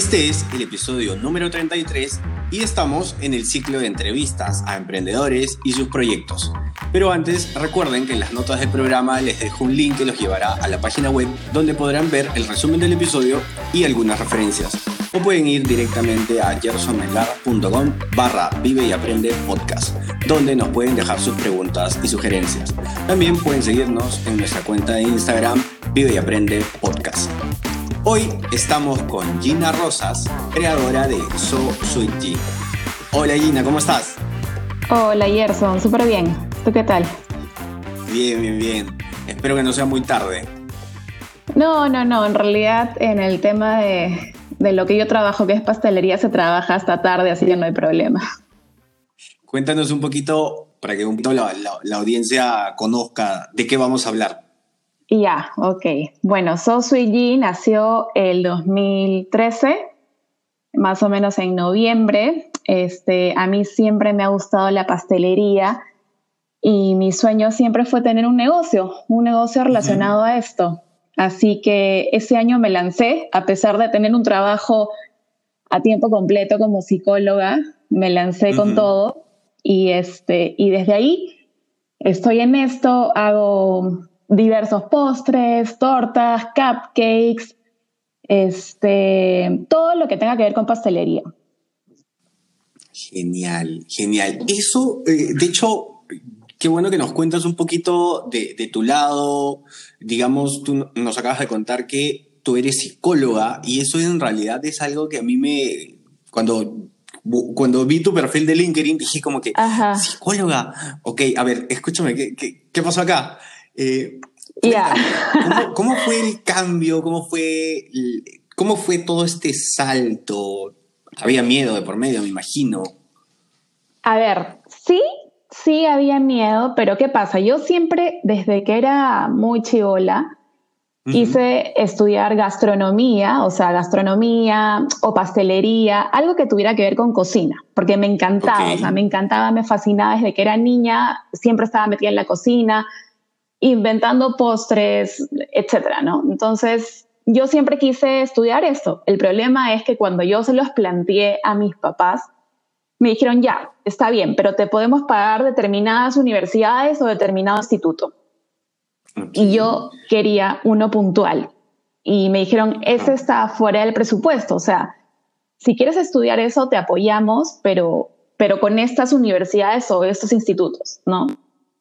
Este es el episodio número 33 y estamos en el ciclo de entrevistas a emprendedores y sus proyectos. Pero antes, recuerden que en las notas del programa les dejo un link que los llevará a la página web donde podrán ver el resumen del episodio y algunas referencias. O pueden ir directamente a gersonmelar.com barra Vive y Aprende Podcast, donde nos pueden dejar sus preguntas y sugerencias. También pueden seguirnos en nuestra cuenta de Instagram Vive y Aprende Podcast. Hoy estamos con Gina Rosas, creadora de So Sweet G. Hola Gina, ¿cómo estás? Hola Gerson, súper bien. ¿Tú qué tal? Bien, bien, bien. Espero que no sea muy tarde. No, no, no. En realidad, en el tema de, lo que yo trabajo, que es pastelería, se trabaja hasta tarde, así que no hay problema. Cuéntanos un poquito, para que un poquito la, la audiencia conozca de qué vamos a hablar. Ya, ok. Bueno, So Sui nació el 2013, más o menos en noviembre. Este, a mí siempre me ha gustado la pastelería y mi sueño siempre fue tener un negocio, un negocio relacionado a esto. Así que ese año me lancé, a pesar de tener un trabajo a tiempo completo como psicóloga, me lancé con todo y, este, y desde ahí estoy en esto, hago diversos postres, tortas, cupcakes, este, todo lo que tenga que ver con pastelería. Genial, genial. Eso, eh, de hecho, qué bueno que nos cuentas un poquito de, de, tu lado. Digamos, tú nos acabas de contar que tú eres psicóloga y eso en realidad es algo que a mí me, cuando, cuando vi tu perfil de LinkedIn, dije como que, psicóloga, ok, a ver, escúchame, ¿qué, qué, qué pasó acá? Eh, ¿cómo, fue el cambio? ¿Cómo fue, ¿Cómo fue todo este salto? Había miedo de por medio, me imagino. A ver, sí, sí había miedo, pero ¿qué pasa? Yo siempre, desde que era muy chivola, quise estudiar gastronomía, o sea, gastronomía o pastelería, algo que tuviera que ver con cocina, porque me encantaba, o sea, me encantaba, me fascinaba desde que era niña, siempre estaba metida en la cocina, inventando postres, etcétera, ¿no? Entonces, yo siempre quise estudiar esto. El problema es que cuando yo se los planteé a mis papás, me dijeron, ya, está bien, pero te podemos pagar determinadas universidades o determinado instituto. Y yo quería uno puntual. Y me dijeron, ese está fuera del presupuesto. O sea, si quieres estudiar eso, te apoyamos, pero, pero con estas universidades o estos institutos, ¿no?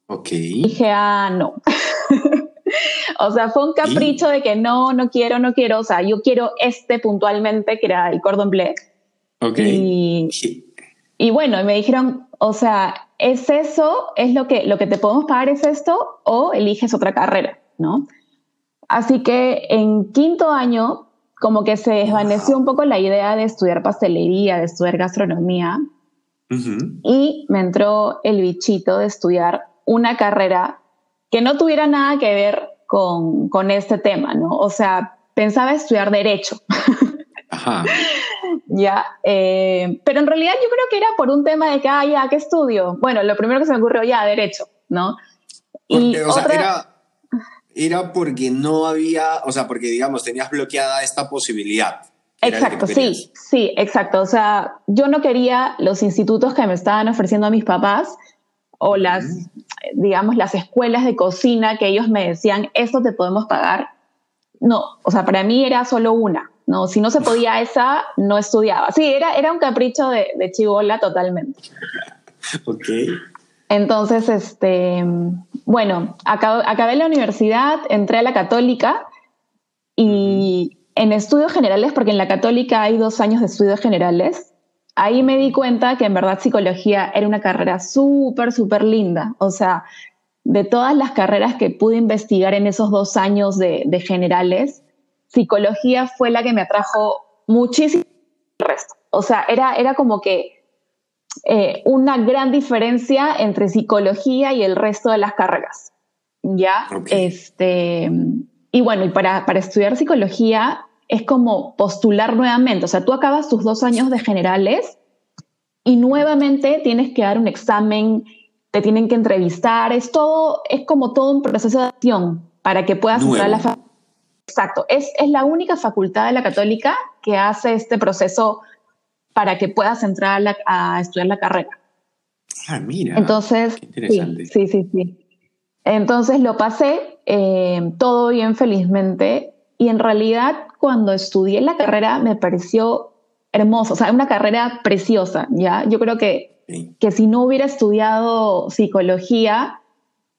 Ok. Dije, ah, no. o sea, fue un capricho de que no, no quiero, no quiero. O sea, yo quiero este puntualmente, que era el cordon bleu. Ok. Y, y bueno, me dijeron, o sea, ¿es eso? ¿Es lo que, lo que te podemos pagar? ¿Es esto? ¿O eliges otra carrera? ¿No? Así que en quinto año, como que se desvaneció un poco la idea de estudiar pastelería, de estudiar gastronomía. Y me entró el bichito de estudiar una carrera que no tuviera nada que ver con, con este tema, ¿no? O sea, pensaba estudiar derecho. Ajá. ya, eh, pero en realidad yo creo que era por un tema de que, ah, ya, ¿qué estudio? Bueno, lo primero que se me ocurrió, ya, derecho, ¿no? y o sea, era, era porque no había, o sea, porque digamos, tenías bloqueada esta posibilidad. Exacto, sí, sí, exacto. O sea, yo no quería los institutos que me estaban ofreciendo a mis papás o las, digamos, las escuelas de cocina que ellos me decían, esto te podemos pagar. No, o sea, para mí era solo una. No, si no se podía esa, no estudiaba. Sí, era, era un capricho de, de chivola totalmente. Ok. Entonces, este, bueno, acabé la universidad, entré a la católica y en estudios generales, porque en la católica hay dos años de estudios generales, ahí me di cuenta que en verdad psicología era una carrera súper, súper linda. O sea, de todas las carreras que pude investigar en esos dos años de, generales, psicología fue la que me atrajo muchísimo el resto. O sea, era, era como que eh, una gran diferencia entre psicología y el resto de las carreras. ¿Ya? Este, y bueno, y para, para estudiar psicología es como postular nuevamente. O sea, tú acabas tus dos años de generales y nuevamente tienes que dar un examen, te tienen que entrevistar, es todo, es como todo un proceso de acción para que puedas entrar a la facultad. Exacto, es, es la única facultad de la católica que hace este proceso para que puedas entrar a, estudiar la carrera. Ah, mira. Entonces, interesante. Sí, sí, sí, Entonces lo pasé, eh, todo bien felizmente, y en realidad cuando estudié la carrera me pareció hermoso, o sea, una carrera preciosa, ¿ya? Yo creo que, que si no hubiera estudiado psicología,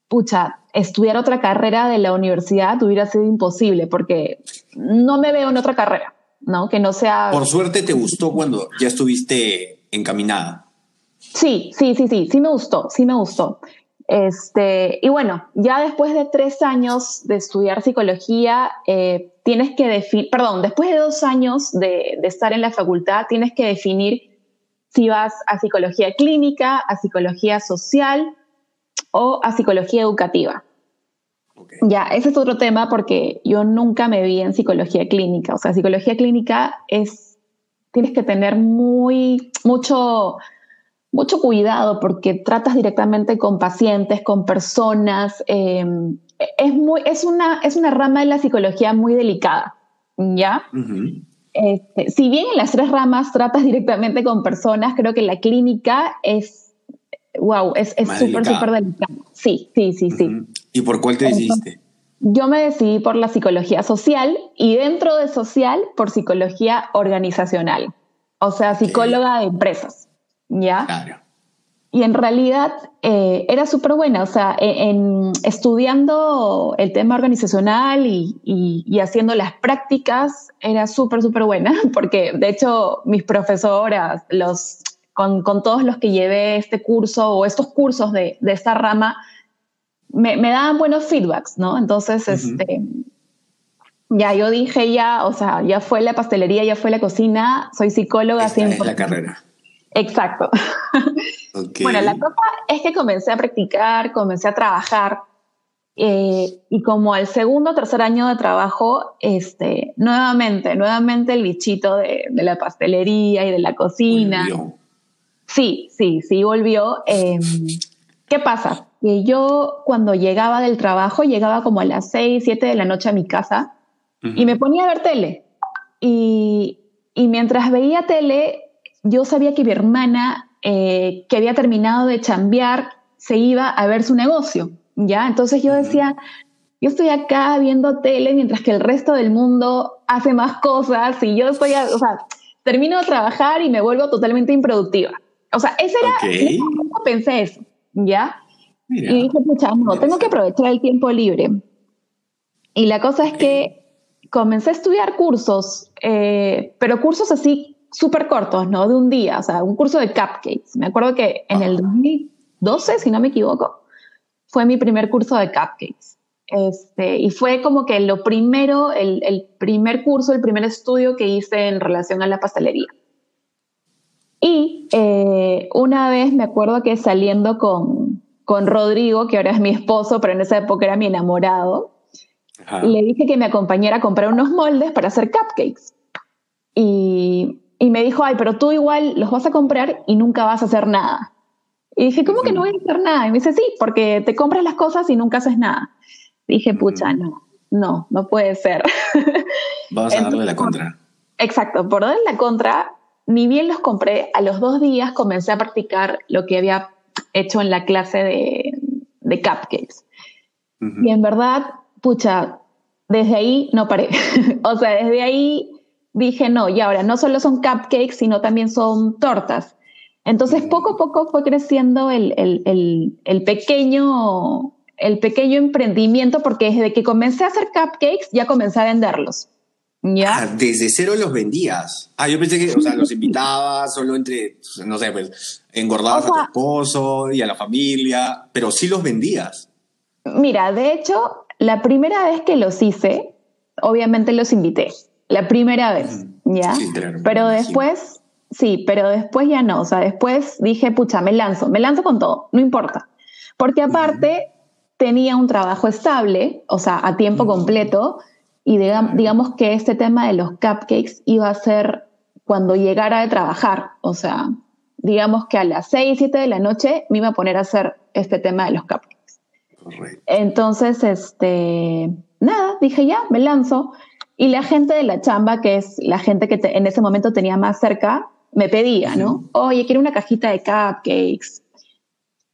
pucha, estudiar otra carrera de la universidad hubiera sido imposible porque no me veo en otra carrera. ¿no? Que no sea... Por suerte te gustó cuando ya estuviste encaminada. Sí, sí, sí, sí, sí me gustó, sí me gustó. Este, y bueno, ya después de tres años de estudiar psicología, eh, tienes que definir, perdón, después de dos años de, de, estar en la facultad, tienes que definir si vas a psicología clínica, a psicología social o a psicología educativa. Ya, ese es otro tema porque yo nunca me vi en psicología clínica. O sea, psicología clínica es, tienes que tener muy, mucho, mucho cuidado porque tratas directamente con pacientes, con personas. Em, es, muy, es, una, es una rama de la psicología muy delicada, ¿ya? Este, si bien en las tres ramas tratas directamente con personas, creo que la clínica es, wow, es súper, súper delicada. Sí, sí, sí, sí. ¿Y por cuál te decidiste? Yo me decidí por la psicología social y dentro de social por psicología organizacional, o sea, psicóloga de empresas, ¿ya? Claro. Y en realidad eh, era súper buena, o sea, e, en, estudiando el tema organizacional y, y, haciendo las prácticas era súper, súper buena, porque de hecho mis profesoras, los, con, con, todos los que llevé este curso o estos cursos de, de esta rama, me, me daban buenos feedbacks, ¿no? Entonces, este, ya yo dije ya, o sea, ya fue la pastelería, ya fue la cocina, soy psicóloga. Esta es la carrera. Exacto. Bueno, la cosa es que comencé a practicar, comencé a trabajar eh, y como al segundo o tercer año de trabajo, este, nuevamente, nuevamente el bichito de, de la pastelería y de la cocina. Volvió. Sí, sí, sí, volvió. Em, ¿Qué pasa? Que yo cuando llegaba del trabajo, llegaba como a las 6, 7 de la noche a mi casa y me ponía a ver tele. Y, y, mientras veía tele, yo sabía que mi hermana, eh, que había terminado de chambear, se iba a ver su negocio, ¿ya? Entonces yo decía, yo estoy acá viendo tele mientras que el resto del mundo hace más cosas y yo estoy, o sea, termino de trabajar y me vuelvo totalmente improductiva. O sea, ese era, okay. pensé eso. ¿ya? y dije, pucha, no, tengo que aprovechar el tiempo libre. Y la cosa es que comencé a estudiar cursos, eh, pero cursos así súper cortos, ¿no? De un día, o sea, un curso de cupcakes. Me acuerdo que en el 2012, si no me equivoco, fue mi primer curso de cupcakes. Este, y fue como que lo primero, el, el primer curso, el primer estudio que hice en relación a la pastelería. Y eh, una vez me acuerdo que saliendo con, con Rodrigo, que ahora es mi esposo, pero en esa época era mi enamorado, le dije que me acompañara a comprar unos moldes para hacer cupcakes. Y, y, me dijo, ay, pero tú igual los vas a comprar y nunca vas a hacer nada. Y dije, ¿cómo que no voy a hacer nada? Y me dice, sí, porque te compras las cosas y nunca haces nada. dije, pucha, no, no, no puede ser. Vamos a darle la contra. Exacto, por darle la contra, ni bien los compré, a los dos días comencé a practicar lo que había hecho en la clase de, de cupcakes. Y en verdad, pucha, desde ahí no paré. o sea, desde ahí dije, no, y ahora no solo son cupcakes, sino también son tortas. Entonces, poco a poco fue creciendo el, el, el, el, pequeño, el pequeño emprendimiento, porque desde que comencé a hacer cupcakes, ya comencé a venderlos. ¿Ya? Ah, desde cero los vendías. Ah, yo pensé que, o sea, los invitabas solo entre, no sé, pues, engordabas a tu esposo y a la familia, pero sí los vendías. Mira, de hecho, la primera vez que los hice, obviamente los invité, la primera vez, ¿ya? pero después, sí, pero después ya no, o sea, después dije, pucha, me lanzo, me lanzo con todo, no importa. Porque aparte tenía un trabajo estable, o sea, a tiempo completo, y digamos que este tema de los cupcakes iba a ser cuando llegara de trabajar, o sea, digamos que a las 6, 7 de la noche me iba a poner a hacer este tema de los cupcakes. Entonces, este, nada, dije ya, me lanzo. Y la gente de la chamba, que es la gente que en ese momento tenía más cerca, me pedía, ¿no? Oye, quiero una cajita de cupcakes.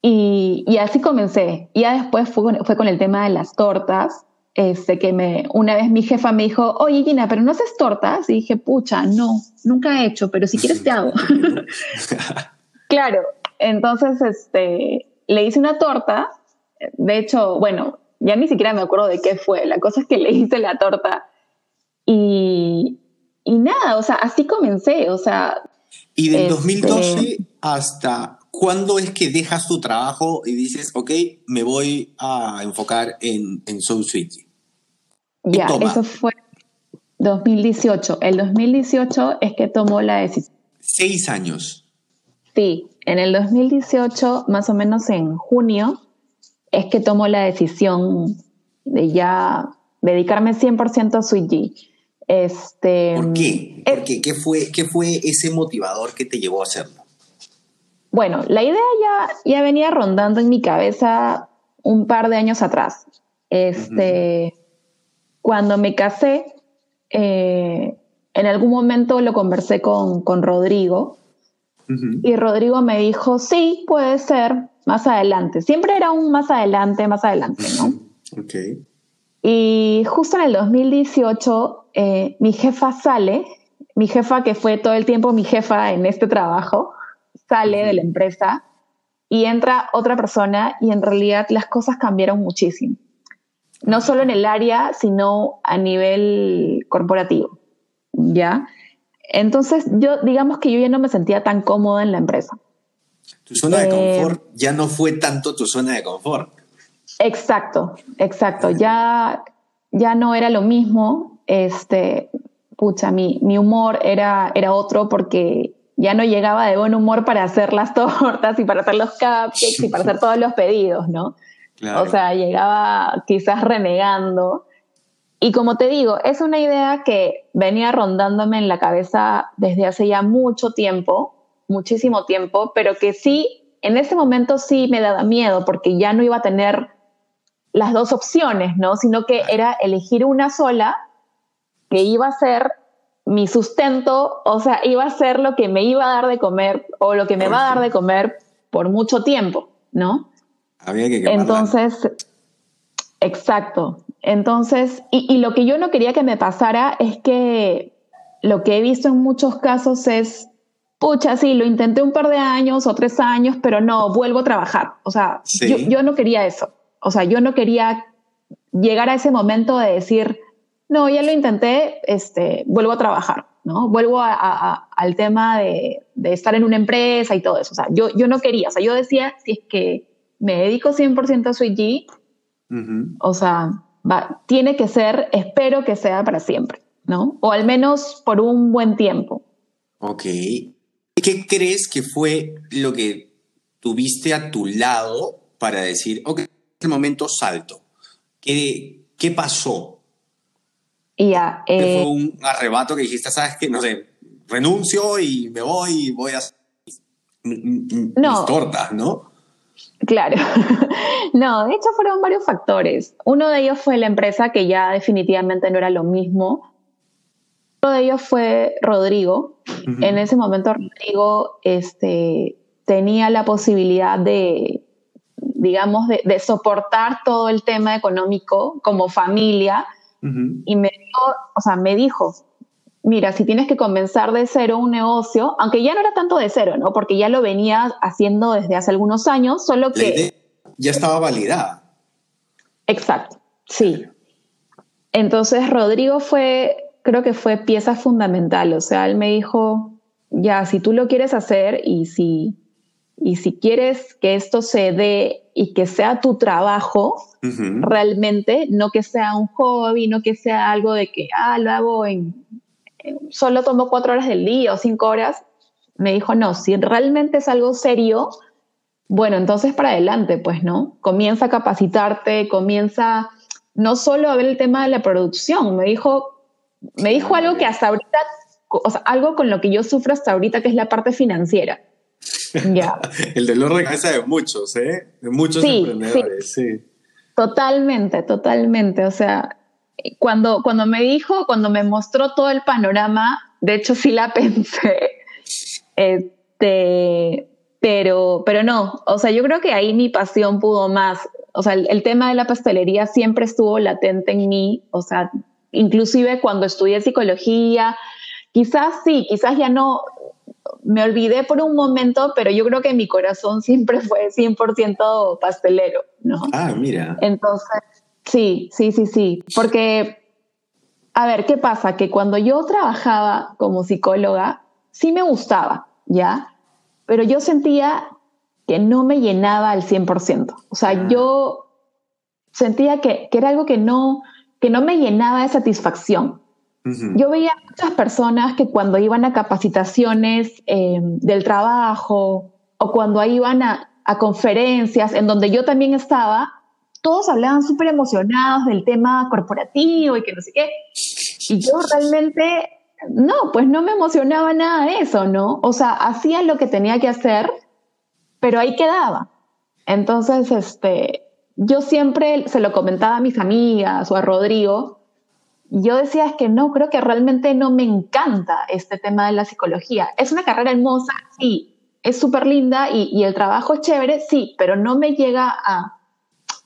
Y, y así comencé. Y ya después fue fue con el tema de las tortas este, que me, una vez mi jefa me dijo, oye Gina, pero no haces tortas. Y dije, pucha, no, nunca he hecho, pero si quieres te hago. claro, entonces este, le hice una torta. De hecho, bueno, ya ni siquiera me acuerdo de qué fue. La cosa es que le hice la torta y, y nada, o sea, así comencé, o sea. Y del 2012 este hasta cuándo es que dejas tu trabajo y dices, ok, me voy a enfocar en, en Soul City? Ya, eso fue 2018. El 2018 es que tomó la decisión. Seis años. Sí, en el 2018, más o menos en junio, es que tomó la decisión de ya dedicarme 100% a Sweet Este, ¿Por qué? ¿Por qué? ¿Qué, fue, ¿Qué fue ese motivador que te llevó a hacerlo? Bueno, la idea ya, ya venía rondando en mi cabeza un par de años atrás. Este, cuando me casé, eh, en algún momento lo conversé con, Rodrigo y Rodrigo me dijo, sí, puede ser, más adelante. Siempre era un más adelante, más adelante, ¿no? Y justo en el 2018, eh, mi jefa sale, mi jefa que fue todo el tiempo mi jefa en este trabajo, sale de la empresa y entra otra persona y en realidad las cosas cambiaron muchísimo no solo en el área, sino a nivel corporativo, ¿ya? Entonces, yo, digamos que yo ya no me sentía tan cómoda en la empresa. Tu zona de eh, confort ya no fue tanto tu zona de confort. Exacto, exacto. Ya, ya no era lo mismo. Este, pucha, mi, mi humor era, era otro porque ya no llegaba de buen humor para hacer las tortas y para hacer los cupcakes y para hacer todos los pedidos, ¿no? O sea, llegaba quizás renegando. Y como te digo, es una idea que venía rondándome en la cabeza desde hace ya mucho tiempo, muchísimo tiempo, pero que sí, en ese momento sí me daba miedo porque ya no iba a tener las dos opciones, ¿no? Sino que era elegir una sola que iba a ser mi sustento, o sea, iba a ser lo que me iba a dar de comer o lo que me va a dar de comer por mucho tiempo, ¿no? Había que Entonces, exacto. Entonces, y, lo que yo no quería que me pasara es que lo que he visto en muchos casos es, pucha, sí, lo intenté un par de años o tres años, pero no, vuelvo a trabajar. O sea, yo, no quería eso. O sea, yo no quería llegar a ese momento de decir, no, ya lo intenté, este, vuelvo a trabajar, ¿no? Vuelvo al tema de, de, estar en una empresa y todo eso. O sea, yo, yo no quería, o sea, yo decía, si es que me dedico 100% a Sweet o sea, va, tiene que ser, espero que sea para siempre, ¿no? O al menos por un buen tiempo. Ok. ¿Qué crees que fue lo que tuviste a tu lado para decir, ok, este momento salto? ¿Qué, qué pasó? Ya. fue eh, un arrebato que dijiste, sabes que, no sé, renuncio y me voy y voy a hacer no. tortas, ¿no? Claro. no, de hecho fueron varios factores. Uno de ellos fue la empresa, que ya definitivamente no era lo mismo. Otro de ellos fue Rodrigo. En ese momento Rodrigo este, tenía la posibilidad de, digamos, de, soportar todo el tema económico como familia. Y me o sea, me dijo, mira, si tienes que comenzar de cero un negocio, aunque ya no era tanto de cero, ¿no? Porque ya lo venía haciendo desde hace algunos años, solo que... ya estaba validada. Exacto, sí. Entonces Rodrigo fue, creo que fue pieza fundamental, o sea, él me dijo, ya, si tú lo quieres hacer y si, y si quieres que esto se dé y que sea tu trabajo, realmente, no que sea un hobby, no que sea algo de que, ah, lo hago en, solo tomo cuatro horas del día o cinco horas. Me dijo, no, si realmente es algo serio, bueno, entonces para adelante, pues, ¿no? Comienza a capacitarte, comienza no solo a ver el tema de la producción, me dijo, me dijo algo que hasta ahorita, o sea, algo con lo que yo sufro hasta ahorita, que es la parte financiera. Ya. el dolor de cabeza de muchos, ¿eh? De muchos emprendedores, sí. Totalmente, totalmente. O sea, cuando, cuando me dijo, cuando me mostró todo el panorama, de hecho sí la pensé. Este, pero, pero no, o sea, yo creo que ahí mi pasión pudo más. O sea, el, tema de la pastelería siempre estuvo latente en mí, o sea, inclusive cuando estudié psicología, quizás sí, quizás ya no, me olvidé por un momento, pero yo creo que mi corazón siempre fue 100% pastelero, ¿no? Ah, mira. Entonces, sí, sí, sí, sí, porque, a ver, ¿qué pasa? Que cuando yo trabajaba como psicóloga, sí me gustaba, ¿ya? pero yo sentía que no me llenaba al 100%. O sea, ah. yo sentía que, era algo que no, que no me llenaba de satisfacción. Yo veía muchas personas que cuando iban a capacitaciones eh, del trabajo o cuando iban a, a, conferencias en donde yo también estaba, todos hablaban súper emocionados del tema corporativo y que no sé qué. Y yo realmente no, pues no me emocionaba nada eso, ¿no? O sea, hacía lo que tenía que hacer, pero ahí quedaba. Entonces, este, yo siempre se lo comentaba a mis amigas o a Rodrigo. Yo decía es que no, creo que realmente no me encanta este tema de la psicología. Es una carrera hermosa, sí, es súper linda y, el trabajo es chévere, sí, pero no me llega a,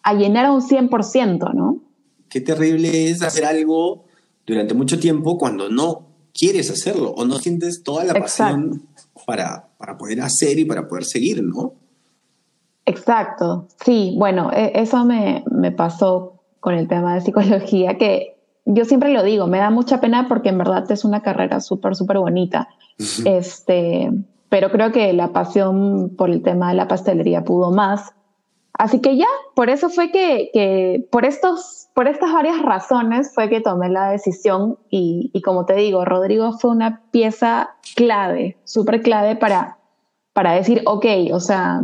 a llenar a un 100%, ¿no? Qué terrible es hacer algo durante mucho tiempo cuando no quieres hacerlo o no sientes toda la pasión para, para poder hacer y para poder seguir, ¿no? Exacto, sí, bueno, e, eso me, me pasó con el tema de psicología, que yo siempre lo digo, me da mucha pena porque en verdad es una carrera súper, súper bonita. este, pero creo que la pasión por el tema de la pastelería pudo más. Así que ya, por eso fue que, que por estos por estas varias razones fue que tomé la decisión y, como te digo, Rodrigo fue una pieza clave, súper clave para, para decir, ok, o sea,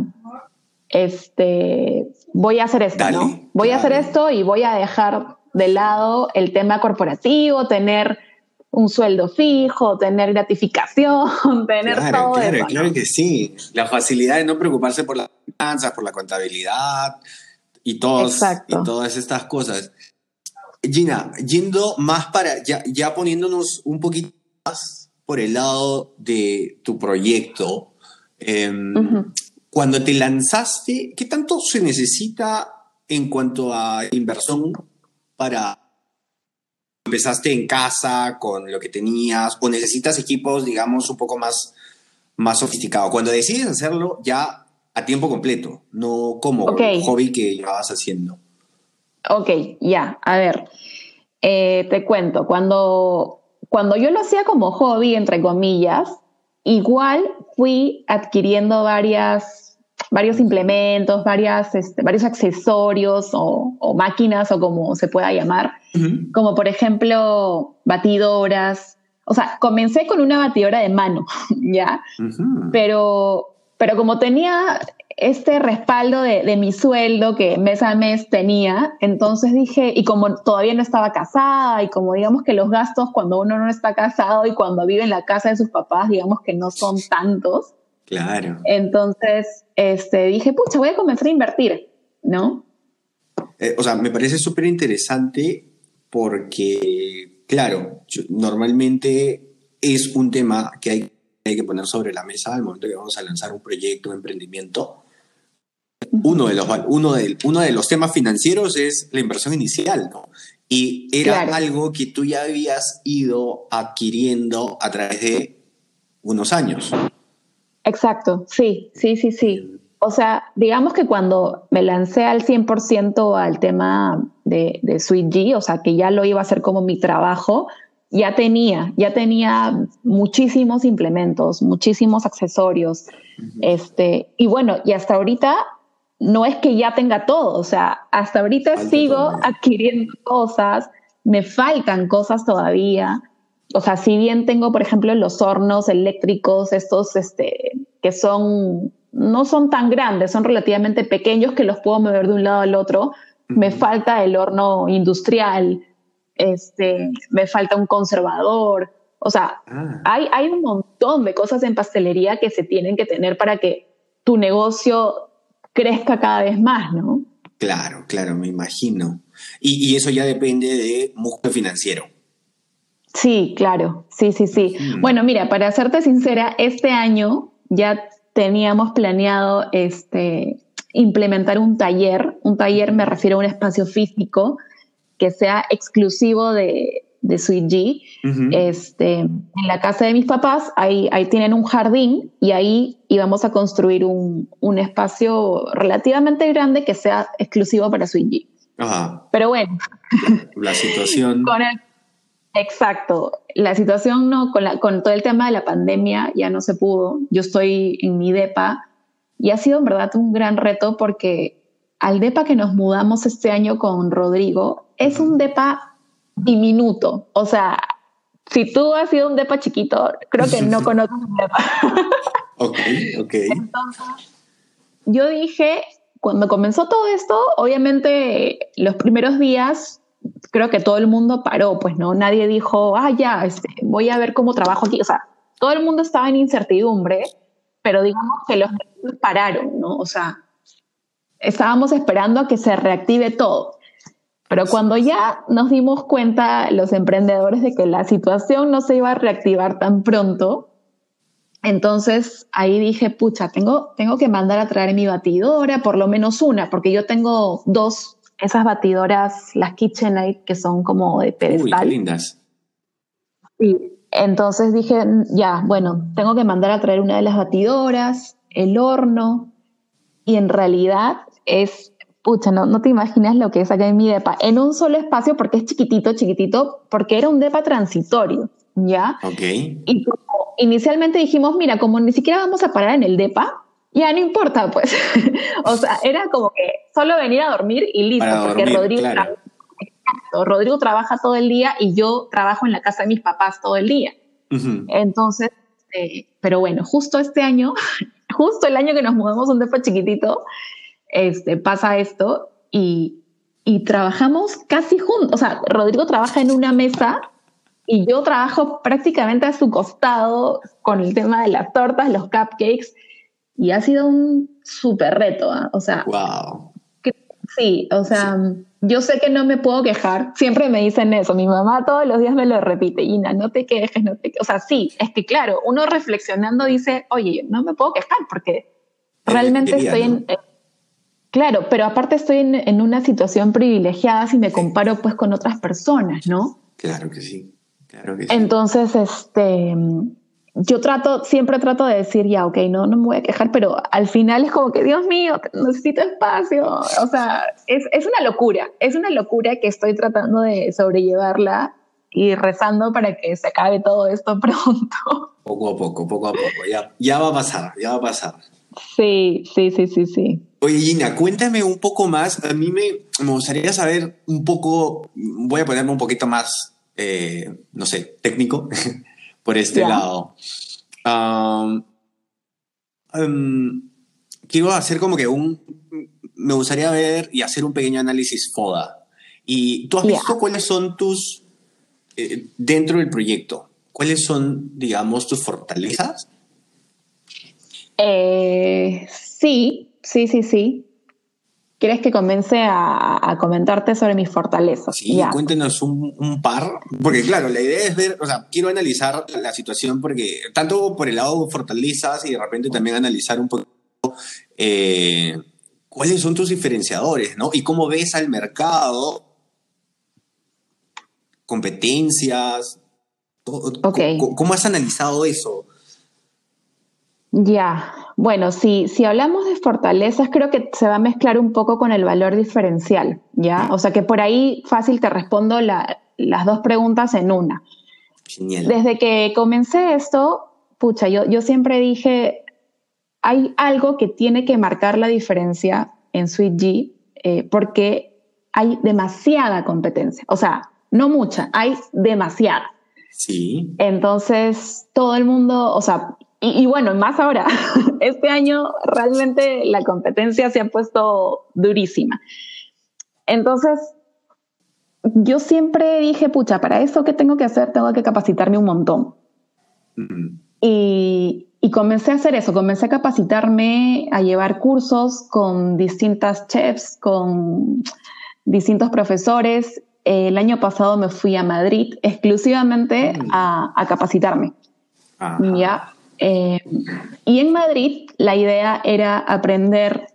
este, voy a hacer esto, ¿no? Voy a hacer esto y voy a dejar de lado el tema corporativo, tener un sueldo fijo, tener gratificación, tener todo claro, Claro que sí. La facilidad de no preocuparse por las finanzas, por la contabilidad, y, todos, y todas estas cosas. Gina, yendo más para, ya, ya poniéndonos un poquito más por el lado de tu proyecto, em, cuando te lanzaste, ¿qué tanto se necesita en cuanto a inversión para... Empezaste en casa con lo que tenías o necesitas equipos, digamos, un poco más, más sofisticados. Cuando decides hacerlo, ya a tiempo completo, no como un hobby que llevabas haciendo. Ok, ya, a ver, eh, te cuento, cuando, cuando yo lo hacía como hobby, entre comillas, igual fui adquiriendo varias, varios implementos, varias, este, varios accesorios o, máquinas o como se pueda llamar, como por ejemplo batidoras. O sea, comencé con una batidora de mano, ¿ya? Pero pero como tenía este respaldo de, mi sueldo que mes a mes tenía, entonces dije, y como todavía no estaba casada, y como digamos que los gastos cuando uno no está casado y cuando vive en la casa de sus papás, digamos que no son tantos. Claro. Entonces, este, dije, pucha, voy a comenzar a invertir, ¿no? Eh, o sea, me parece súper interesante porque, claro, normalmente es un tema que hay hay que poner sobre la mesa al momento que vamos a lanzar un proyecto, un emprendimiento. Uno de los, uno de, uno de los temas financieros es la inversión inicial, ¿no? Y era algo que tú ya habías ido adquiriendo a través de unos años. Exacto, sí, sí, sí, sí. O sea, digamos que cuando me lancé al 100% al tema de, de Sweet G, o sea, que ya lo iba a hacer como mi trabajo, ya tenía, ya tenía muchísimos implementos, muchísimos accesorios. este, y bueno, y hasta ahorita no es que ya tenga todo, o sea, hasta ahorita sigo adquiriendo cosas, me faltan cosas todavía. O sea, si bien tengo, por ejemplo, los hornos eléctricos, estos este, que son, no son tan grandes, son relativamente pequeños que los puedo mover de un lado al otro, me falta el horno industrial, este, me falta un conservador. O sea, ah. hay, hay un montón de cosas en pastelería que se tienen que tener para que tu negocio crezca cada vez más, ¿no? Claro, claro, me imagino. Y, eso ya depende de músculo financiero. Sí, claro, sí, sí, sí. Bueno, mira, para serte sincera, este año ya teníamos planeado este, implementar un taller. Un taller me refiero a un espacio físico que sea exclusivo de, de Sweet G. este, en la casa de mis papás, ahí, ahí tienen un jardín y ahí íbamos a construir un, un espacio relativamente grande que sea exclusivo para Sweet G. Ajá. Pero bueno. La situación. con exacto. La situación no, con, la, con todo el tema de la pandemia ya no se pudo. Yo estoy en mi DEPA y ha sido en verdad un gran reto porque al DEPA que nos mudamos este año con Rodrigo es un DEPA diminuto. O sea, si tú has sido un depa chiquito, creo que no conoces un depa. ok, ok. Entonces, yo dije, cuando comenzó todo esto, obviamente los primeros días, creo que todo el mundo paró, pues no, nadie dijo, ah, ya, este, voy a ver cómo trabajo aquí. O sea, todo el mundo estaba en incertidumbre, pero digamos que los pararon, ¿no? O sea, estábamos esperando a que se reactive todo. Pero cuando ya nos dimos cuenta los emprendedores de que la situación no se iba a reactivar tan pronto, entonces ahí dije, pucha, tengo, tengo que mandar a traer mi batidora, por lo menos una, porque yo tengo dos, esas batidoras, las KitchenAid, que son como de pedestal. Uy, qué lindas. Sí, entonces dije, ya, bueno, tengo que mandar a traer una de las batidoras, el horno, y en realidad es pucha, no, no te imaginas lo que es acá en mi depa, en un solo espacio porque es chiquitito, chiquitito, porque era un depa transitorio, ¿ya? Ok. Y inicialmente dijimos, mira, como ni siquiera vamos a parar en el depa, ya no importa, pues. o sea, era como que solo venir a dormir y listo, porque Rodrigo, trabaja, Rodrigo trabaja todo el día y yo trabajo en la casa de mis papás todo el día. Entonces, eh, pero bueno, justo este año, justo el año que nos mudamos un depa chiquitito, este, pasa esto y, y trabajamos casi juntos. O sea, Rodrigo trabaja en una mesa y yo trabajo prácticamente a su costado con el tema de las tortas, los cupcakes, y ha sido un súper reto. ¿ah? O sea, wow. sí, o sea, yo sé que no me puedo quejar. Siempre me dicen eso. Mi mamá todos los días me lo repite, Ina, no te quejes, no te O sea, sí, es que claro, uno reflexionando dice, oye, no me puedo quejar porque realmente estoy en Claro, pero aparte estoy en, una situación privilegiada si me comparo pues con otras personas, ¿no? Claro que sí, claro que sí. Entonces, este, yo trato, siempre trato de decir, ya, ok, no, no me voy a quejar, pero al final es como que, Dios mío, necesito espacio. O sea, es, es una locura, es una locura que estoy tratando de sobrellevarla y rezando para que se acabe todo esto pronto. Poco a poco, poco a poco, ya, ya va a pasar, ya va a pasar. Sí, sí, sí, sí, sí. Oye, Gina, cuéntame un poco más. A mí me, me gustaría saber un poco, voy a ponerme un poquito más, eh, no sé, técnico por este lado. quiero hacer como que un, me gustaría ver y hacer un pequeño análisis FODA. ¿Y tú has visto cuáles son tus, eh, dentro del proyecto, cuáles son, digamos, tus fortalezas? Eh, sí, Sí, sí, sí. ¿Quieres que comience a, comentarte sobre mis fortalezas? Sí, cuéntenos un, par, porque claro, la idea es ver, o sea, quiero analizar la situación porque tanto por el lado de fortalezas y de repente también analizar un poco eh, cuáles son tus diferenciadores, ¿no? Y cómo ves al mercado, competencias, ¿cómo has analizado eso? Ya, bueno, si, si hablamos de fortalezas, creo que se va a mezclar un poco con el valor diferencial, ¿ya? O sea que por ahí fácil te respondo las dos preguntas en una. Desde que comencé esto, pucha, yo, yo siempre dije, hay algo que tiene que marcar la diferencia en Sweet G eh, porque hay demasiada competencia. O sea, no mucha, hay demasiada. Sí. Entonces, todo el mundo, o sea, y, y, bueno, más ahora, este año realmente la competencia se ha puesto durísima. Entonces, yo siempre dije, pucha, para eso que tengo que hacer, tengo que capacitarme un montón. y, y, comencé a hacer eso, comencé a capacitarme, a llevar cursos con distintas chefs, con distintos profesores. El año pasado me fui a Madrid exclusivamente mm. a, a, capacitarme. ¿Ya? Eh, y en Madrid la idea era aprender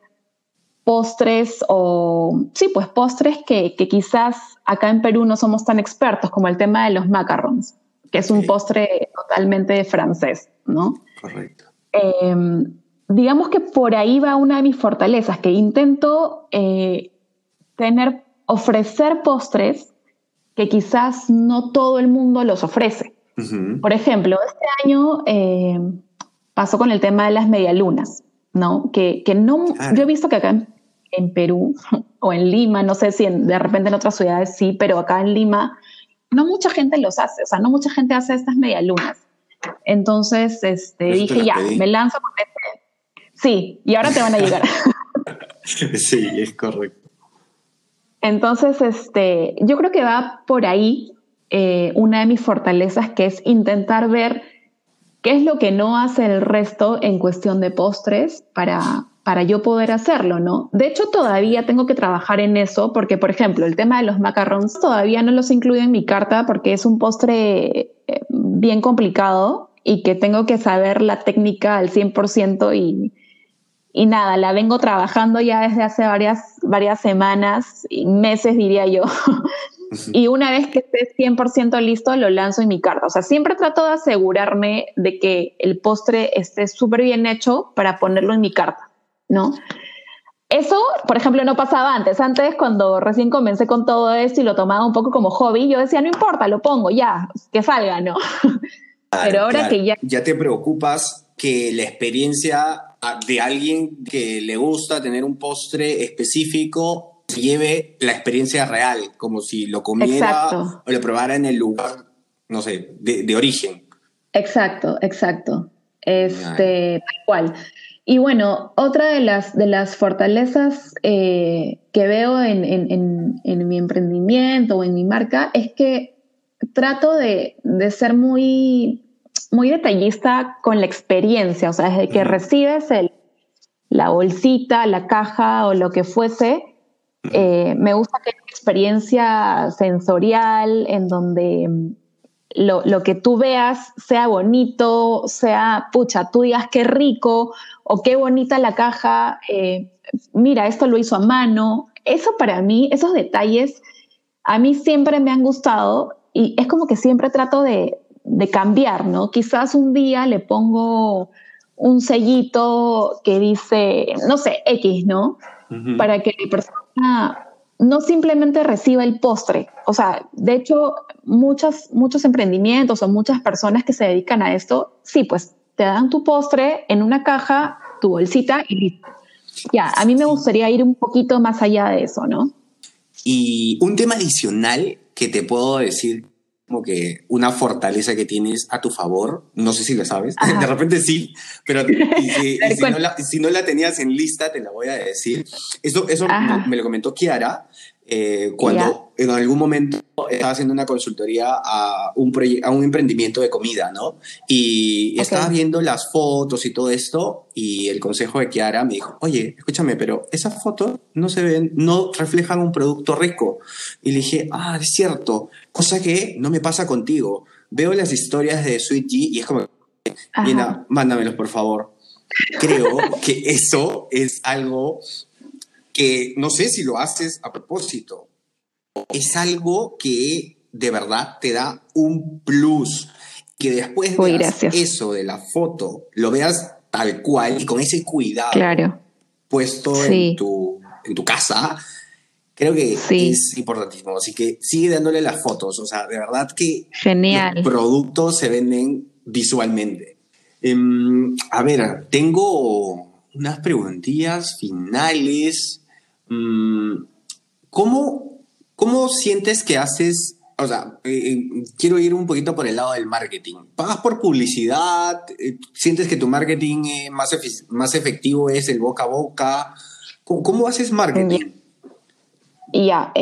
postres o, sí, pues postres que, que, quizás acá en Perú no somos tan expertos, como el tema de los macarons, que es un postre totalmente francés, ¿no? Correcto. Eh, digamos que por ahí va una de mis fortalezas, que intento eh, tener, ofrecer postres que quizás no todo el mundo los ofrece. Uh -huh. Por ejemplo, este año eh, pasó con el tema de las medialunas. ¿no? Que, que no, claro. yo he visto que acá en, en, Perú o en Lima, no sé si en, de repente en otras ciudades sí, pero acá en Lima no mucha gente los hace, o sea, no mucha gente hace estas medialunas. Entonces, este, dije, ya, me lanzo con este. Sí, y ahora te van a llegar. sí, es correcto. Entonces, este, yo creo que va por ahí eh, una de mis fortalezas, que es intentar ver qué es lo que no hace el resto en cuestión de postres para, para yo poder hacerlo, ¿no? De hecho, todavía tengo que trabajar en eso porque, por ejemplo, el tema de los macarrons todavía no los incluyo en mi carta porque es un postre eh, bien complicado y que tengo que saber la técnica al 100% y, y nada, la vengo trabajando ya desde hace varias, varias semanas, y meses diría yo. y una vez que esté 100% listo, lo lanzo en mi carta. O sea, siempre trato de asegurarme de que el postre esté súper bien hecho para ponerlo en mi carta, ¿no? Eso, por ejemplo, no pasaba antes. Antes, cuando recién comencé con todo esto y lo tomaba un poco como hobby, yo decía, no importa, lo pongo, ya, que salga, ¿no? Claro, Pero ahora claro. que ya... Ya te preocupas que la experiencia de alguien que le gusta tener un postre específico lleve la experiencia real, como si lo comiera exacto. o lo probara en el lugar, no sé, de, de origen. Exacto, exacto. Este, tal cual. Y bueno, otra de las, de las fortalezas eh, que veo en, en, en, mi emprendimiento o en mi marca es que trato de, de, ser muy, muy detallista con la experiencia, o sea, desde que recibes el, la bolsita, la caja o lo que fuese, eh, me gusta que haya experiencia sensorial en donde mm, lo, lo, que tú veas sea bonito, sea, pucha, tú digas qué rico o qué bonita la caja, eh, mira, esto lo hizo a mano. Eso para mí, esos detalles, a mí siempre me han gustado y es como que siempre trato de, de cambiar, ¿no? Quizás un día le pongo un sellito que dice, no sé, X, ¿no? Uh -huh. Para que la persona no simplemente reciba el postre. O sea, de hecho, muchas, muchos emprendimientos o muchas personas que se dedican a esto, sí, pues te dan tu postre en una caja, tu bolsita y. Ya, a mí me gustaría ir un poquito más allá de eso, ¿no? Y un tema adicional que te puedo decir como que una fortaleza que tienes a tu favor, no sé si lo sabes, Ajá. de repente sí, pero y, y, y si, no la, si, no la, tenías en lista, te la voy a decir. Eso, eso me, me, lo comentó Kiara eh, cuando yeah. en algún momento estaba haciendo una consultoría a un, a un emprendimiento de comida, ¿no? Y okay. estaba viendo las fotos y todo esto y el consejo de Kiara me dijo, oye, escúchame, pero esas fotos no se ven, no reflejan un producto rico. Y le dije, ah, es cierto, cosa que no me pasa contigo. Veo las historias de Sweet G y es como, Nina, mándamelos por favor. Creo que eso es algo que no sé si lo haces a propósito. Es algo que de verdad te da un plus. Que después Uy, veas eso de la foto, lo veas tal cual y con ese cuidado claro. puesto sí. en, tu, en tu casa, creo que sí. es importantísimo. Así que sigue dándole las fotos. O sea, de verdad que Genial. los productos se venden visualmente. Um, a ver, tengo unas preguntillas finales. Mm, ¿cómo, ¿cómo sientes que haces o sea, eh, eh, quiero ir un poquito por el lado del marketing. ¿Pagas por publicidad? Eh, ¿Sientes que tu marketing más, más efectivo es el boca a boca? ¿Cómo, haces marketing? Ya,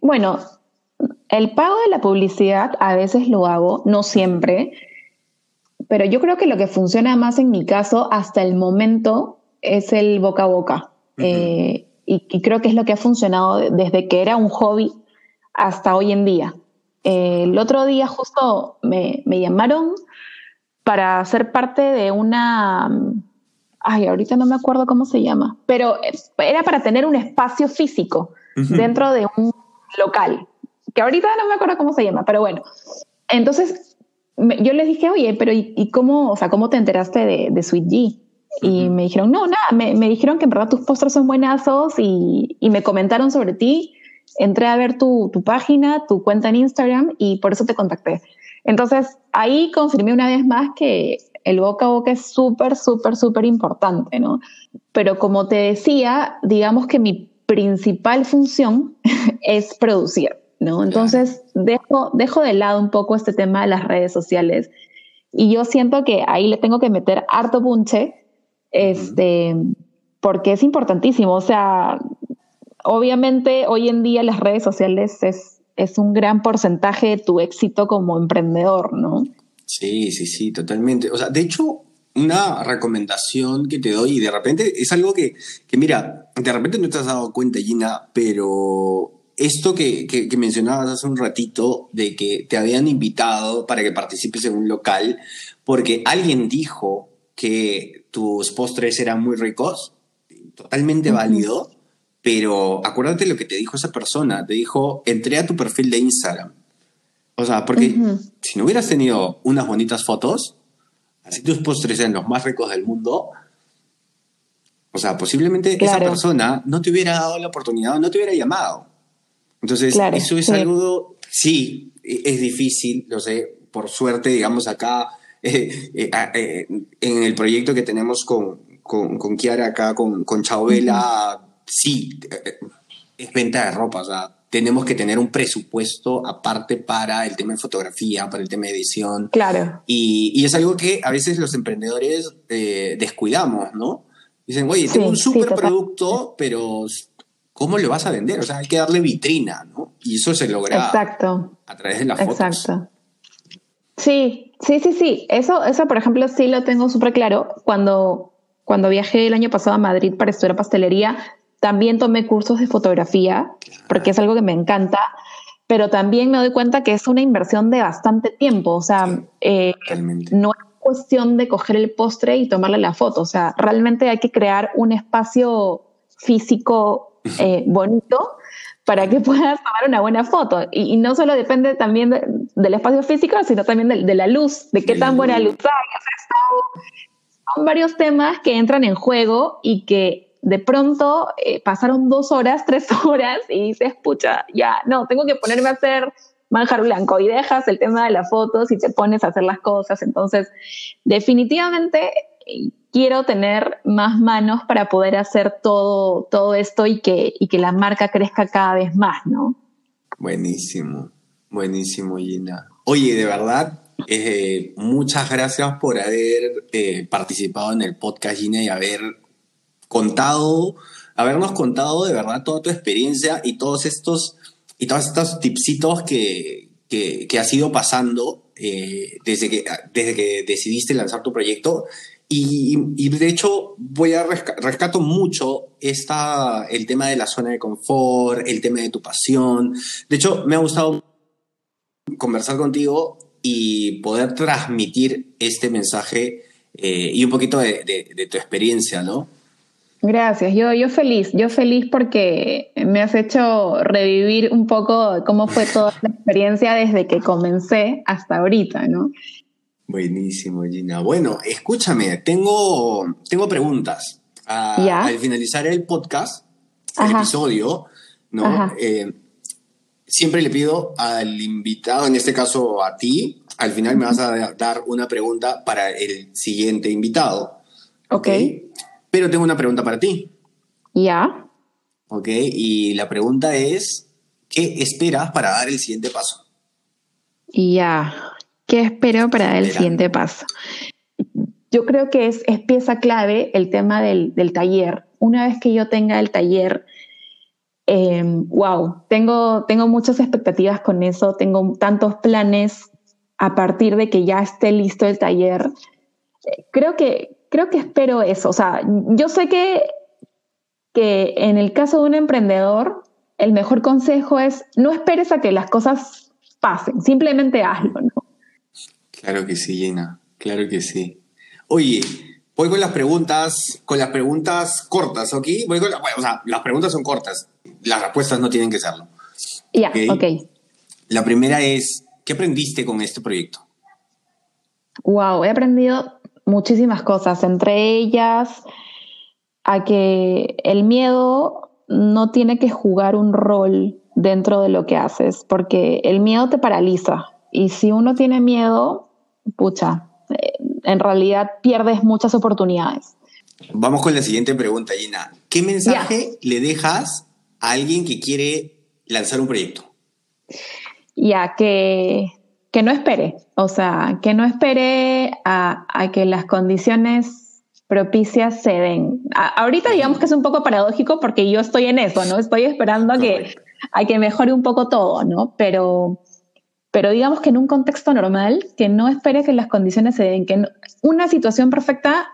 bueno, el pago de la publicidad a veces lo hago, no siempre, pero yo creo que lo que funciona más en mi caso hasta el momento es el boca a boca. Y, y creo que es lo que ha funcionado desde que era un hobby hasta hoy en día. el otro día justo me, llamaron para ser parte de una... Ay, ahorita no me acuerdo cómo se llama, pero era para tener un espacio físico dentro de un local, que ahorita no me acuerdo cómo se llama, pero bueno. Entonces yo les dije, oye, pero ¿y, cómo, o sea, cómo te enteraste de, de Sweet G? Y me dijeron, no, nada, me, me, dijeron que en verdad tus postres son buenazos y, y me comentaron sobre ti entré a ver tu, página, tu cuenta en Instagram y por eso te contacté. Entonces, ahí confirmé una vez más que el boca a boca es súper, súper, súper importante, ¿no? Pero como te decía, digamos que mi principal función es producir, ¿no? Entonces, dejo, dejo de lado un poco este tema de las redes sociales y yo siento que ahí le tengo que meter harto punche, este, porque es importantísimo. O sea, obviamente hoy en día las redes sociales es, es un gran porcentaje de tu éxito como emprendedor, ¿no? Sí, sí, sí, totalmente. O sea, de hecho, una recomendación que te doy, y de repente es algo que, que mira, de repente no te has dado cuenta, Gina, pero esto que, que, que, mencionabas hace un ratito, de que te habían invitado para que participes en un local, porque alguien dijo que tus postres eran muy ricos, totalmente válido, pero acuérdate lo que te dijo esa persona. Te dijo, entré a tu perfil de Instagram. O sea, porque si no hubieras tenido unas bonitas fotos, así tus postres eran los más ricos del mundo, o sea, posiblemente esa persona no te hubiera dado la oportunidad, no te hubiera llamado. Entonces, eso es algo, sí, e, es difícil, lo sé, por suerte, digamos, acá eh, eh, eh, en el proyecto que tenemos con, con, con Kiara acá, con, con Chauvela, sí, es venta de ropa, o sea, tenemos que tener un presupuesto aparte para el tema de fotografía, para el tema de edición. Claro. Y, es algo que a veces los emprendedores eh, descuidamos, ¿no? Dicen, oye, tengo un super producto, pero ¿cómo lo vas a vender? O sea, hay que darle vitrina, ¿no? Y eso se logra Exacto. a través de las fotos. Exacto. Sí, sí, sí, sí. Eso, eso, por ejemplo, sí lo tengo súper claro. Cuando, cuando viajé el año pasado a Madrid para estudiar pastelería, también tomé cursos de fotografía, porque es algo que me encanta, pero también me doy cuenta que es una inversión de bastante tiempo. O sea, eh, no es cuestión de coger el postre y tomarle la foto. O sea, realmente hay que crear un espacio físico eh, bonito para que puedas tomar una buena foto. Y, no solo depende también del espacio físico, sino también de, la luz, de qué tan buena luz hay. son varios temas que entran en juego y que de pronto eh, pasaron dos horas, tres horas y dices, pucha, ya, no, tengo que ponerme a hacer manjar blanco y dejas el tema de las fotos y te pones a hacer las cosas. Entonces, definitivamente quiero tener más manos para poder hacer todo, todo esto y que, y que la marca crezca cada vez más, ¿no? Buenísimo, buenísimo, Gina. Oye, de verdad, eh, muchas gracias por haber participado en el podcast, Gina, y haber contado, habernos contado de verdad toda tu experiencia y todos estos, y todos estos tipsitos que, que, has ido pasando eh, desde, que, desde que decidiste lanzar tu proyecto. Y, de hecho voy a rescato mucho esta, el tema de la zona de confort, el tema de tu pasión. De hecho, me ha gustado conversar contigo y poder transmitir este mensaje eh, y un poquito de, de, tu experiencia, ¿no? Gracias, yo, yo feliz, yo feliz porque me has hecho revivir un poco cómo fue toda la experiencia desde que comencé hasta ahorita, ¿no? Buenísimo, Gina. Bueno, escúchame, tengo, tengo preguntas. Ah, al finalizar el podcast, el episodio, ¿no? Eh, siempre le pido al invitado, en este caso a ti, al final me vas a dar una pregunta para el siguiente invitado. Ok. Pero tengo una pregunta para ti. Ya. ¿ok? Y la pregunta es, ¿qué esperas para dar el siguiente paso? Ya, ¿qué espero para el siguiente paso? Yo creo que es, es pieza clave el tema del, taller. Una vez que yo tenga el taller, wow, em, tengo, tengo muchas expectativas con eso, tengo tantos planes a partir de que ya esté listo el taller. Creo que, creo que espero eso. O sea, yo sé que, que en el caso de un emprendedor, el mejor consejo es no esperes a que las cosas pasen, simplemente hazlo, ¿no? Claro que sí, Gina, claro que sí. Oye, voy con las preguntas, con las preguntas cortas, ¿ok? Voy con o sea, las preguntas son cortas, las respuestas no tienen que serlo. Ya, ok. La primera es, ¿qué aprendiste con este proyecto? Wow, he aprendido muchísimas cosas, entre ellas a que el miedo no tiene que jugar un rol dentro de lo que haces, porque el miedo te paraliza. Y si uno tiene miedo, pucha, eh, en realidad pierdes muchas oportunidades. Vamos con la siguiente pregunta, Gina. ¿Qué mensaje le dejas a alguien que quiere lanzar un proyecto? Ya, que, que no espere, o sea, que no espere a, a que las condiciones propicias se den. ahorita digamos que es un poco paradójico porque yo estoy en eso, ¿no? Estoy esperando a que, a que mejore un poco todo, ¿no? Pero, pero digamos que en un contexto normal, que no espere que las condiciones se den, que una situación perfecta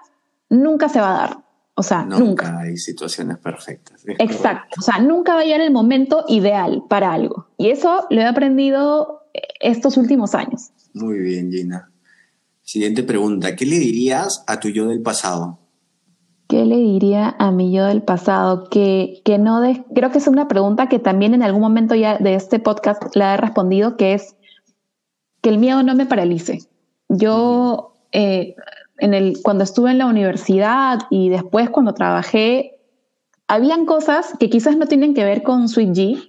nunca se va a dar. O sea, nunca. nunca. hay situaciones perfectas. Exacto. O sea, nunca va a llegar el momento ideal para algo. Y eso lo he aprendido estos últimos años. Muy bien, Gina. Siguiente pregunta. ¿Qué le dirías a tu yo del pasado? ¿Qué le diría a mi yo del pasado? Que, que no creo que es una pregunta que también en algún momento ya de este podcast la he respondido, que es que el miedo no me paralice. Yo, eh, en el, cuando estuve en la universidad y después cuando trabajé, habían cosas que quizás no tienen que ver con Sweet G,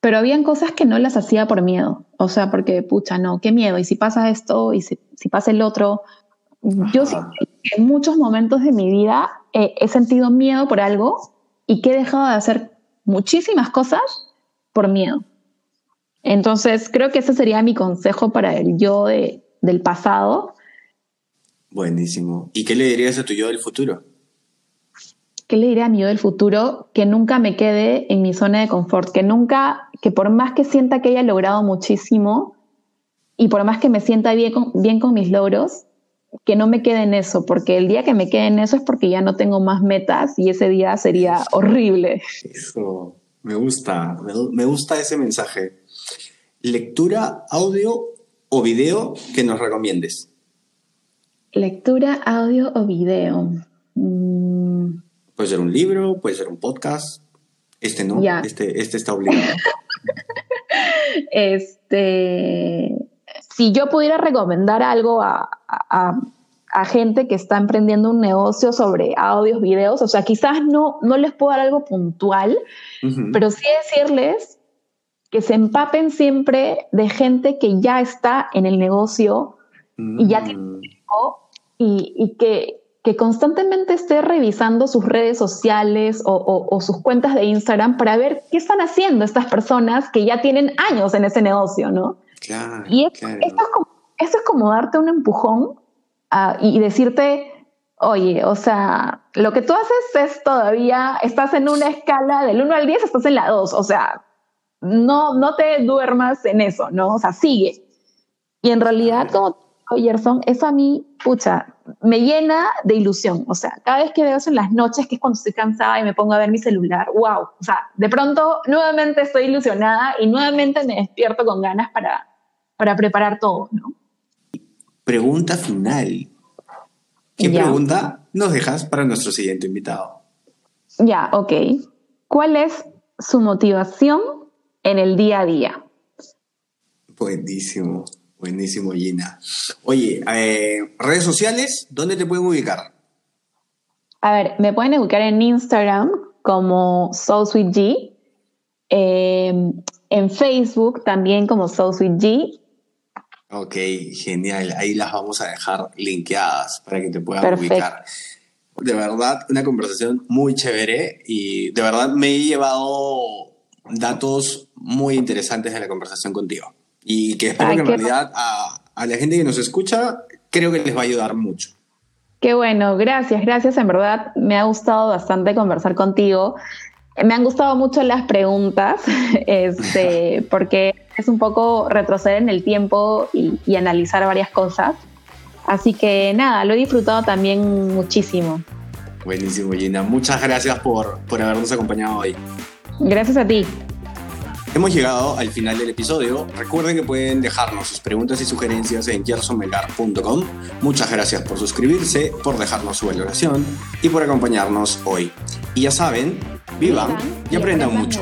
pero habían cosas que no las hacía por miedo. O sea, porque, pucha, no, qué miedo. Y si pasa esto, y si, pasa el otro. Yo sí, en muchos momentos de mi vida he sentido miedo por algo y que he dejado de hacer muchísimas cosas por miedo. Entonces, creo que ese sería mi consejo para el yo de, del pasado. Buenísimo. ¿Y qué le dirías a tu yo del futuro? ¿qué le diría a mi yo del futuro? Que nunca me quede en mi zona de confort, que nunca, que por más que sienta que haya logrado muchísimo y por más que me sienta bien con, bien con mis logros, que no me quede en eso, porque el día que me quede en eso es porque ya no tengo más metas y ese día sería horrible. Eso, me gusta, me gusta ese mensaje. Lectura, audio o video que nos recomiendes. Lectura, audio o video. Puede ser un libro, puede ser un podcast. Este no, este, este está obligado. este, si yo pudiera recomendar algo a, gente que está emprendiendo un negocio sobre audios, videos, o sea, quizás no, no les puedo dar algo puntual, pero sí decirles que se empapen siempre de gente que ya está en el negocio y ya tiene mm. y, y, que, que constantemente esté revisando sus redes sociales o, sus cuentas de Instagram para ver qué están haciendo estas personas que ya tienen años en ese negocio, ¿no? Claro, y esto, es como, esto, es como, darte un empujón ah, y decirte, oye, o sea, lo que tú haces es todavía, estás en una escala del 1 al 10, estás en la 2, o sea, no, no te duermas en eso, ¿no? O sea, sigue. Y en realidad, como Gerson, eso a mí, pucha, me llena de ilusión. O sea, cada vez que veo eso en las noches, que es cuando estoy cansada y me pongo a ver mi celular, wow. O sea, de pronto nuevamente estoy ilusionada y nuevamente me despierto con ganas para, para preparar todo, ¿no? Pregunta final. ¿Qué pregunta nos dejas para nuestro siguiente invitado? Ya, ok. ¿Cuál es su motivación en el día a día? Buenísimo. Buenísimo, Gina. Oye, eh, redes sociales, ¿dónde te pueden ubicar? A ver, me pueden ubicar en Instagram como SoulSweetG, eh, en Facebook también como SoulSweetG. Ok, genial. Ahí las vamos a dejar linkeadas para que te puedan ubicar. de verdad, una conversación muy chévere y de verdad me he llevado datos muy interesantes de la conversación contigo. Y que espero que en realidad a, a la gente que nos escucha, creo que les va a ayudar mucho. Qué bueno, gracias, gracias. En verdad me ha gustado bastante conversar contigo. Me han gustado mucho las preguntas, este, porque es un poco retroceder en el tiempo y, y, analizar varias cosas. Así que nada, lo he disfrutado también muchísimo. Buenísimo, Gina. Muchas gracias por, por habernos acompañado hoy. Gracias a ti. Hemos llegado al final del episodio. Recuerden que pueden dejarnos sus preguntas y sugerencias en gersonmelgar.com. Muchas gracias por suscribirse, por dejarnos su valoración y por acompañarnos hoy. Y ya saben, vivan, y, aprendan, mucho.